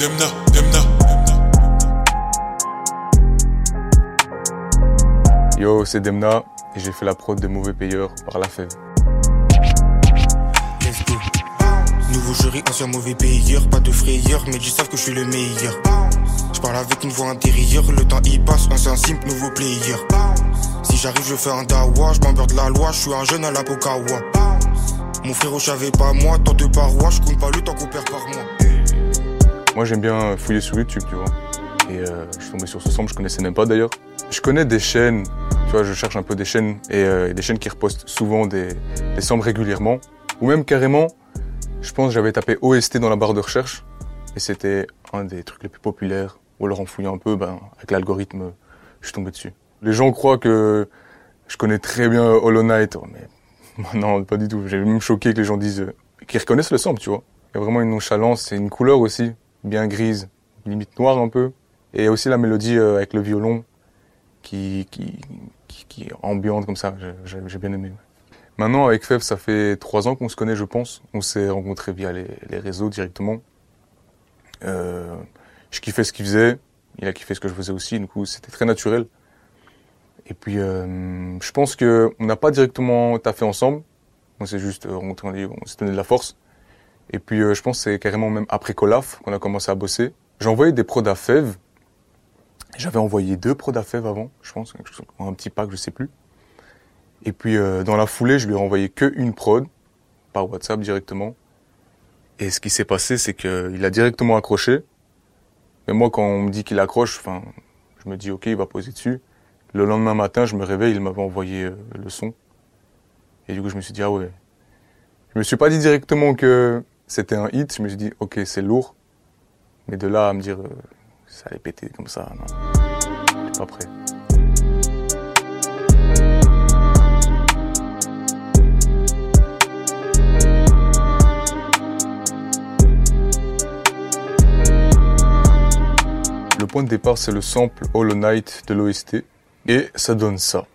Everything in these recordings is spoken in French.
Demna, Demna. Yo, c'est Demna et j'ai fait la prod de Mauvais Payeur par La Fève. Let's go. Nouveau jury, ancien mauvais payeur, pas de frayeur, mais ils savent que je suis le meilleur. Je parle avec une voix intérieure, le temps y passe, ancien simple, nouveau player. Si j'arrive, je fais un dawa, je m'en de la loi, je suis un jeune à la Pokawa. Mon frère, je savais pas moi, tant de parois, je compte pas le temps qu'on perd par mois. Moi, j'aime bien fouiller sur YouTube, tu vois. Et euh, je suis tombé sur ce sample, je connaissais même pas d'ailleurs. Je connais des chaînes, tu vois, je cherche un peu des chaînes et euh, des chaînes qui repostent souvent des, des samples régulièrement. Ou même carrément, je pense j'avais tapé OST dans la barre de recherche et c'était un des trucs les plus populaires. Ou alors en fouillant un peu, ben, avec l'algorithme, je suis tombé dessus. Les gens croient que je connais très bien Hollow Knight, oh, mais non, pas du tout. J'ai même choqué que les gens disent, euh, qu'ils reconnaissent le sample, tu vois. Il y a vraiment une nonchalance, c'est une couleur aussi, bien grise, limite noire un peu. Et aussi la mélodie euh, avec le violon qui, qui, qui, est ambiante comme ça, j'ai bien aimé. Maintenant, avec Feb, ça fait trois ans qu'on se connaît, je pense. On s'est rencontrés via les, les réseaux directement. Euh, je kiffais ce qu'il faisait, il a kiffé ce que je faisais aussi, du coup c'était très naturel. Et puis euh, je pense que on n'a pas directement taffé ensemble, on s'est juste euh, rencontrés, on dit- on s'est donné de la force. Et puis euh, je pense que c'est carrément même après Colaf qu'on a commencé à bosser. J'ai envoyé des prods à Fev. J'avais envoyé deux prods à Fev avant, je pense, un petit pack, je sais plus. Et puis euh, dans la foulée, je lui ai envoyé que une prod par WhatsApp directement. Et ce qui s'est passé, c'est qu'il a directement accroché. Mais moi, quand on me dit qu'il accroche, enfin, je me dis ok, il va poser dessus. Le lendemain matin, je me réveille, il m'avait envoyé euh, le son. Et du coup, je me suis dit ah ouais. Je me suis pas dit directement que c'était un hit. Je me suis dit ok, c'est lourd. Mais de là à me dire euh, ça allait péter comme ça, non, j'étais pas prêt. Le point de départ, c'est le sample Hollow Knight de l'OST. Et ça donne ça.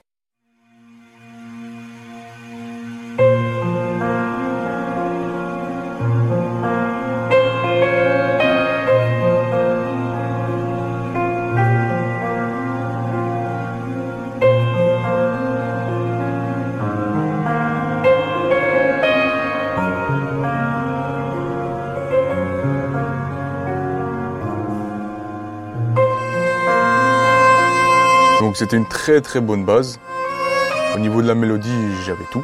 Donc c'était une très très bonne base. Au niveau de la mélodie, j'avais tout.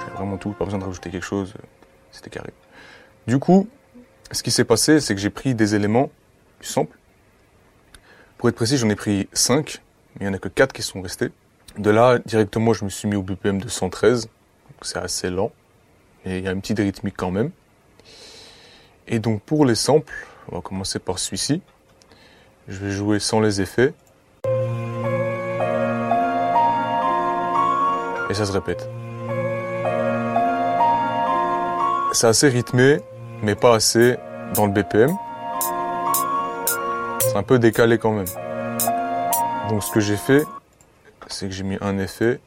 J'avais vraiment tout, pas besoin de rajouter quelque chose. C'était carré. Du coup, ce qui s'est passé, c'est que j'ai pris des éléments du sample. Pour être précis, j'en ai pris 5, mais il n'y en a que 4 qui sont restés. De là, directement, je me suis mis au BPM de 113. Donc c'est assez lent, mais il y a une petite rythmique quand même. Et donc pour les samples, on va commencer par celui-ci. Je vais jouer sans les effets. Et ça se répète. C'est assez rythmé, mais pas assez dans le BPM. C'est un peu décalé quand même. Donc ce que j'ai fait, c'est que j'ai mis un effet,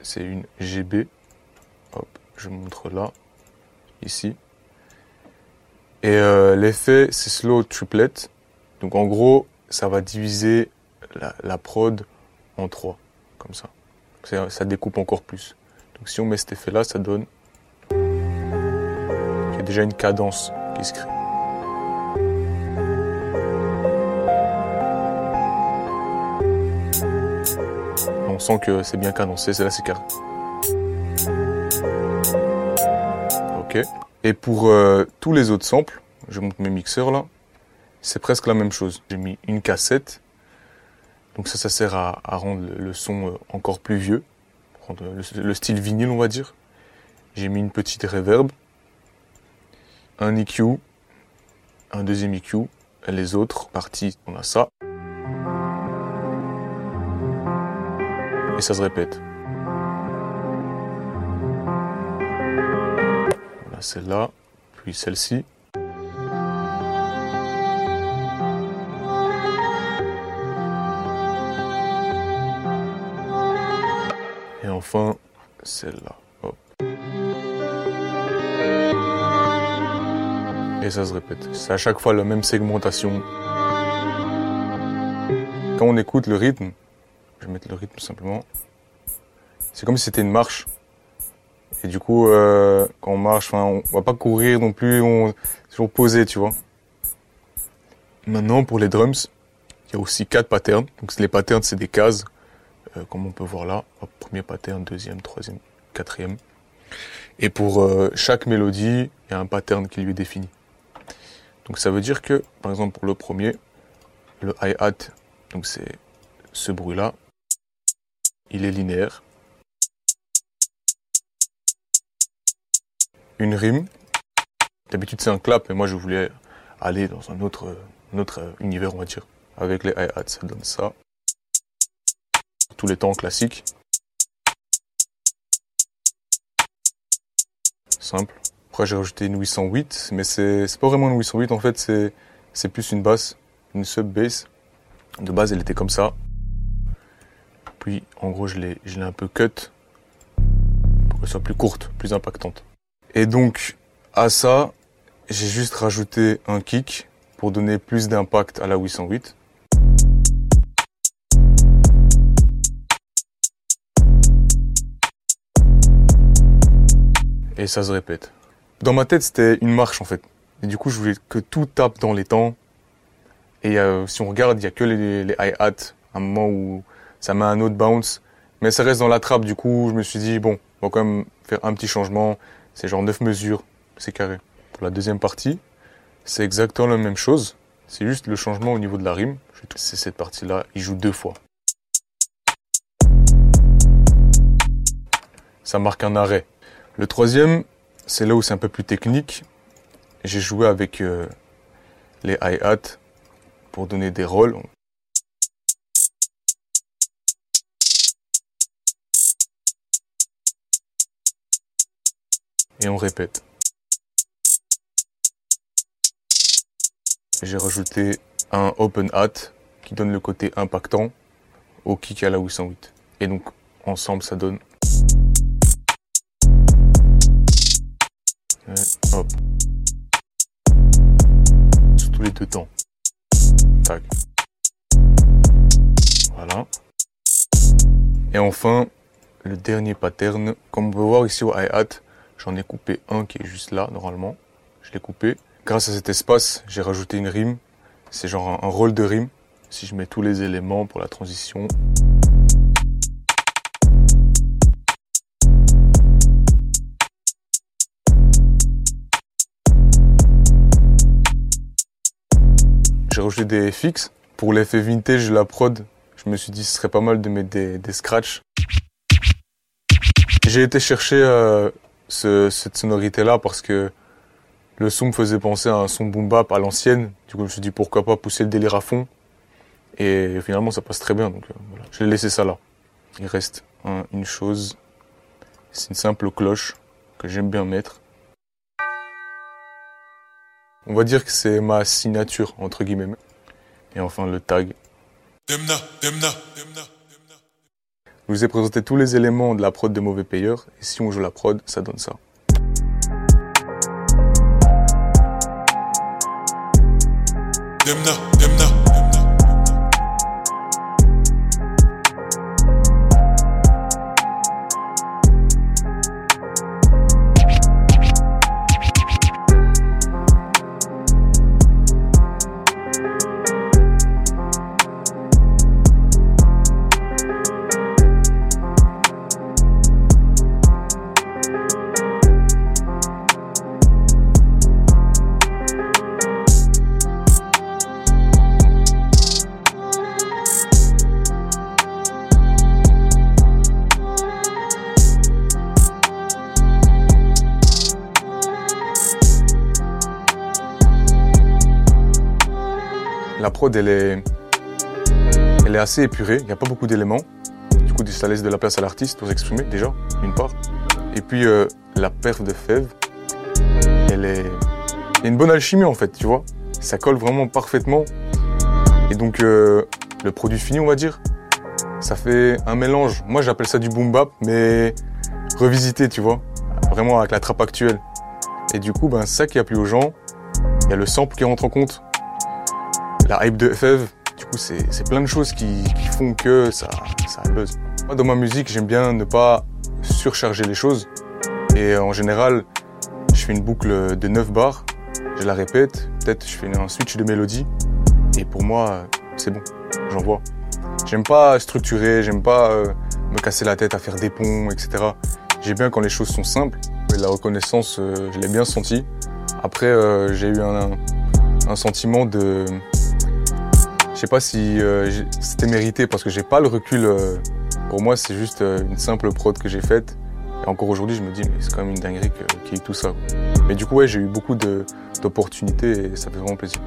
c'est une GB. Hop, je montre là, ici. Et euh, l'effet, c'est slow triplet. Donc en gros, ça va diviser la, la prod en trois, comme ça. Ça découpe encore plus. Donc si on met cet effet-là, ça donne... Il y a déjà une cadence qui se crée. On sent que c'est bien cadencé, c'est là c'est carré. Ok. Et pour euh, tous les autres samples, je monte mes mixeurs là, c'est presque la même chose. J'ai mis une cassette, donc ça, ça sert à, rendre le, son euh, encore plus vieux, le, le style vinyle on va dire. J'ai mis une petite reverb, un EQ, un deuxième EQ, les autres parties, on a ça. Et ça se répète. On a celle-là, puis celle-ci. Et enfin, celle-là. Et ça se répète. C'est à chaque fois la même segmentation. Quand on écoute le rythme, je vais mettre le rythme simplement, c'est comme si c'était une marche. Et du coup, euh, quand on marche, on va pas courir non plus, on est toujours posé, tu vois. Maintenant, pour les drums, il y a aussi quatre patterns. Donc les patterns, c'est des cases, euh, comme on peut voir là. Premier pattern, deuxième, troisième, quatrième. Et pour euh, chaque mélodie, il y a un pattern qui lui est défini. Donc ça veut dire que, par exemple, pour le premier, le hi-hat, donc c'est ce bruit-là, il est linéaire. Une rime, d'habitude c'est un clap, mais moi je voulais aller dans un autre, un autre univers, on va dire. Avec les hi-hats, ça donne ça. Tous les temps classiques. Simple. Après, j'ai rajouté une 808, mais c'est pas vraiment une 808, en fait, c'est plus une basse, une sub-bass. De base, elle était comme ça. Puis, en gros, je l'ai un peu cut pour qu'elle soit plus courte, plus impactante. Et donc, à ça, j'ai juste rajouté un kick pour donner plus d'impact à la 808. Et ça se répète. Dans ma tête, c'était une marche en fait. Et du coup, je voulais que tout tape dans les temps. Et euh, si on regarde, il n'y a que les, les hi-hats, un moment où ça met un autre bounce. Mais ça reste dans la trappe, du coup, je me suis dit, bon, on va quand même faire un petit changement. C'est genre 9 mesures, c'est carré. Pour la deuxième partie, c'est exactement la même chose. C'est juste le changement au niveau de la rime. C'est cette partie-là, il joue deux fois. Ça marque un arrêt. Le troisième, c'est là où c'est un peu plus technique. J'ai joué avec euh, les hi-hats pour donner des rôles. Et on répète. J'ai rajouté un open hat qui donne le côté impactant au kick à la 808. Et donc ensemble ça donne tous les deux temps. Voilà. Et enfin, le dernier pattern. Comme on peut voir ici au hi-hat, j'en ai coupé un qui est juste là, normalement. Je l'ai coupé. Grâce à cet espace, j'ai rajouté une rime. C'est genre un rôle de rime. Si je mets tous les éléments pour la transition. J'ai rajouté des fixes. Pour l'effet vintage la prod, je me suis dit ce serait pas mal de mettre des, scratchs. J'ai été chercher euh, ce, cette sonorité-là parce que le son me faisait penser à un son boom bap à l'ancienne. Du coup, je me suis dit pourquoi pas pousser le délire à fond. Et finalement, ça passe très bien. Donc euh, voilà, je l'ai laissé ça là. Il reste un, une chose, c'est une simple cloche que j'aime bien mettre. On va dire que c'est ma signature, entre guillemets. Et enfin, le tag. Demna, Demna, Demna. Je vous ai présenté tous les éléments de la prod de Mauvais Payeur. Et si on joue la prod, ça donne ça. Demna, Demna. La prod, elle est, assez épurée, il n'y a pas beaucoup d'éléments. Du coup, ça laisse de la place à l'artiste pour s'exprimer, déjà, d'une part. Et puis, euh, la perf de Fève, elle est... Une bonne alchimie, en fait, tu vois. Ça colle vraiment parfaitement. Et donc, euh, le produit fini, on va dire, ça fait un mélange. Moi, j'appelle ça du boom bap, mais revisité, tu vois. Vraiment avec la trappe actuelle. Et du coup, ben, ça qui a plu aux gens, Il y a le sample qui rentre en compte, la hype de FF. Du coup, c'est plein de choses qui, font que ça, ça buzz. Moi, dans ma musique, j'aime bien ne pas surcharger les choses. Et en général, je fais une boucle de 9 bars, je la répète, peut-être je fais un switch de mélodie. Et pour moi, c'est bon, j'envoie. J'aime pas structurer, j'aime pas euh, me casser la tête à faire des ponts, etc. J'aime bien quand les choses sont simples. La reconnaissance, euh, je l'ai bien senti. Après, euh, j'ai eu un, sentiment de... Je sais pas si c'était mérité parce que j'ai pas le recul. pour moi, c'est juste une simple prod que j'ai faite. Et encore aujourd'hui, je me dis, mais c'est quand même une dinguerie qu'il y ait tout ça. Mais du coup, ouais, j'ai eu beaucoup d'opportunités et ça fait vraiment plaisir.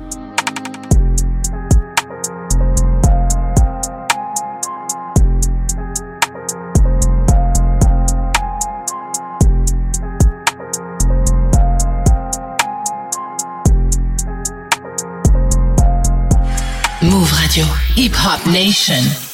Radio, Hip Hop Nation.